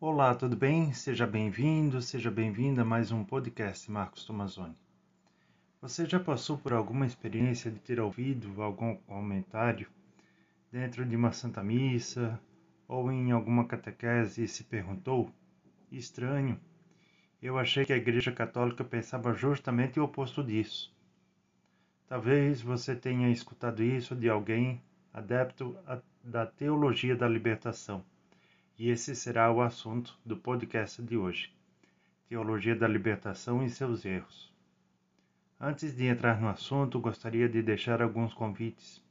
Olá, tudo bem? Seja bem-vindo, seja bem-vinda a mais um podcast Marcos Tomazoni. Você já passou por alguma experiência de ter ouvido algum comentário dentro de uma santa missa ou em alguma catequese e se perguntou: estranho, eu achei que a Igreja Católica pensava justamente o oposto disso. Talvez você tenha escutado isso de alguém adepto da teologia da libertação e esse será o assunto do podcast de hoje: Teologia da Libertação e seus erros. Antes de entrar no assunto, gostaria de deixar alguns convites.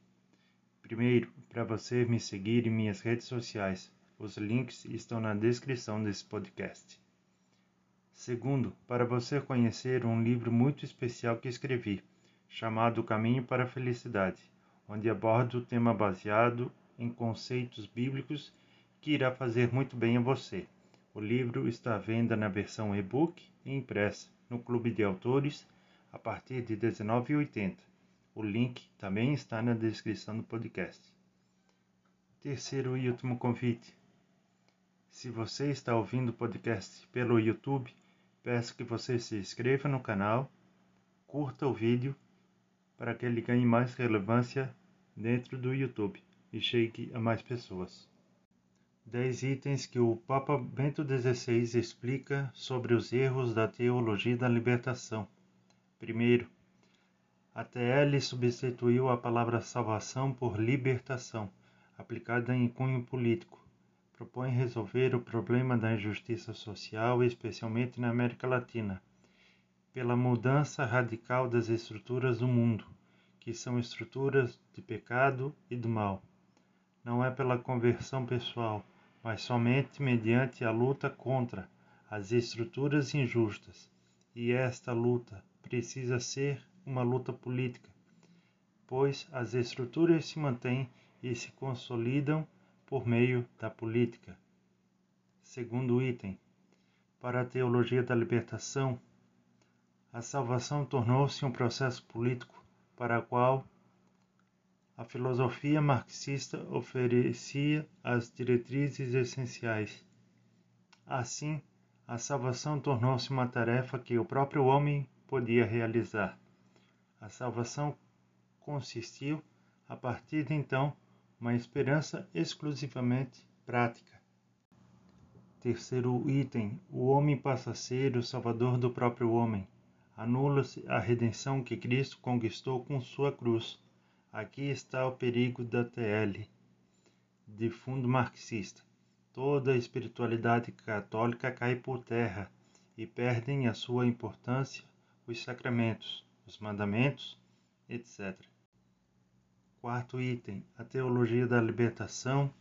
Primeiro, para você me seguir em minhas redes sociais. Os links estão na descrição desse podcast. Segundo, para você conhecer um livro muito especial que escrevi, chamado Caminho para a Felicidade, onde abordo o tema baseado em conceitos bíblicos que irá fazer muito bem a você. O livro está à venda na versão e-book e impressa no Clube de Autores a partir de R$ 19,80. O link também está na descrição do podcast. Terceiro e último convite. Se você está ouvindo o podcast pelo YouTube, peço que você se inscreva no canal, curta o vídeo para que ele ganhe mais relevância dentro do YouTube e chegue a mais pessoas. 10 itens que o Papa Bento XVI explica sobre os erros da teologia da libertação. Primeiro, a TL substituiu a palavra salvação por libertação, aplicada em cunho político. Propõe resolver o problema da injustiça social, especialmente na América Latina, pela mudança radical das estruturas do mundo, que são estruturas de pecado e do mal. Não é pela conversão pessoal, mas somente mediante a luta contra as estruturas injustas. E esta luta precisa ser uma luta política, pois as estruturas se mantêm e se consolidam por meio da política. Segundo item, para a teologia da libertação, a salvação tornou-se um processo político para o qual a filosofia marxista oferecia as diretrizes essenciais. Assim, a salvação tornou-se uma tarefa que o próprio homem podia realizar. A salvação consistiu, a partir de então, uma esperança exclusivamente prática. Terceiro item: o homem passa a ser o salvador do próprio homem. Anula-se a redenção que Cristo conquistou com sua cruz Aqui está o perigo da TL, de fundo marxista. Toda a espiritualidade católica cai por terra e perdem a sua importância os sacramentos, os mandamentos, etc. Quarto item: a teologia da libertação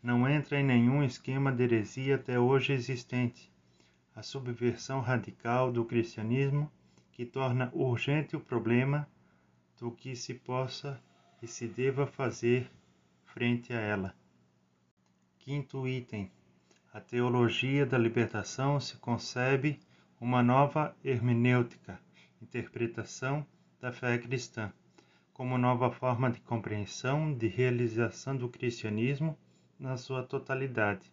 não entra em nenhum esquema de heresia até hoje existente. A subversão radical do cristianismo que torna urgente o problema do que se possa e se deva fazer frente a ela. Quinto item: a teologia da libertação se concebe uma nova hermenêutica, interpretação da fé cristã, como nova forma de compreensão, de realização do cristianismo na sua totalidade.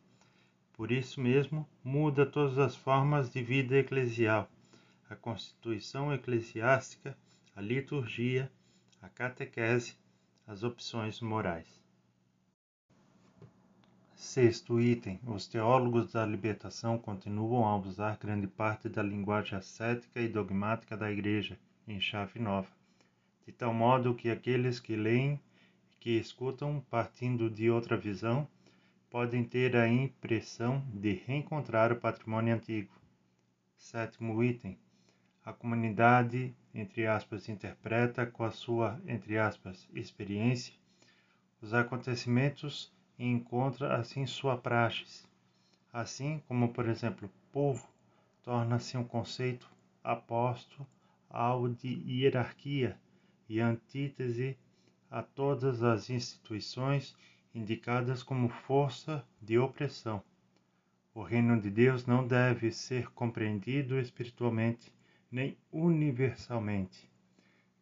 Por isso mesmo, muda todas as formas de vida eclesial, a constituição eclesiástica, a liturgia, a catequese, as opções morais. Sexto item: os teólogos da libertação continuam a usar grande parte da linguagem ascética e dogmática da Igreja em chave nova, de tal modo que aqueles que leem e que escutam partindo de outra visão podem ter a impressão de reencontrar o patrimônio antigo. Sétimo item: a comunidade, entre aspas, interpreta com a sua, entre aspas, experiência os acontecimentos e encontra assim sua praxis. Assim como, por exemplo, povo torna-se um conceito aposto ao de hierarquia e antítese a todas as instituições indicadas como força de opressão. O reino de Deus não deve ser compreendido espiritualmente nem universalmente.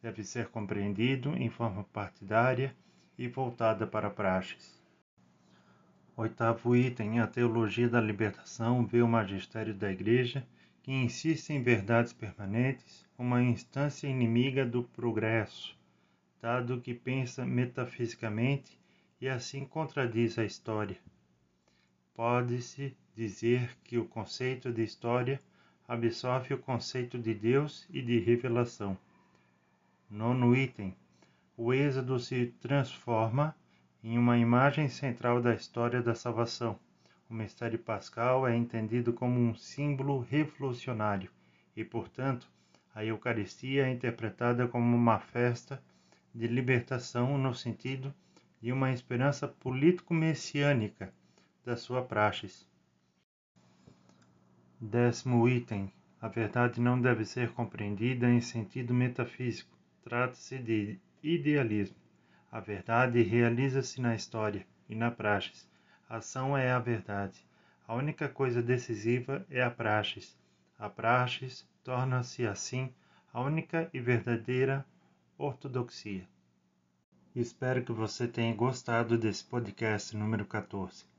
Deve ser compreendido em forma partidária e voltada para praxes. Oitavo item: a teologia da libertação vê o magistério da Igreja, que insiste em verdades permanentes, uma instância inimiga do progresso, dado que pensa metafisicamente e assim contradiz a história. Pode-se dizer que o conceito de história absorve o conceito de Deus e de revelação. Nono item: o Êxodo se transforma em uma imagem central da história da salvação. O mistério pascal é entendido como um símbolo revolucionário e, portanto, a Eucaristia é interpretada como uma festa de libertação no sentido de uma esperança político-messiânica da sua praxis. Décimo item. A verdade não deve ser compreendida em sentido metafísico. Trata-se de idealismo. A verdade realiza-se na história e na praxis. A ação é a verdade. A única coisa decisiva é a praxis. A praxis torna-se assim a única e verdadeira ortodoxia. Espero que você tenha gostado desse podcast número 14.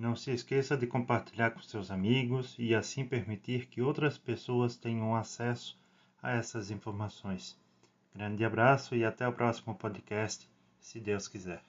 Não se esqueça de compartilhar com seus amigos e assim permitir que outras pessoas tenham acesso a essas informações. Grande abraço e até o próximo podcast, se Deus quiser.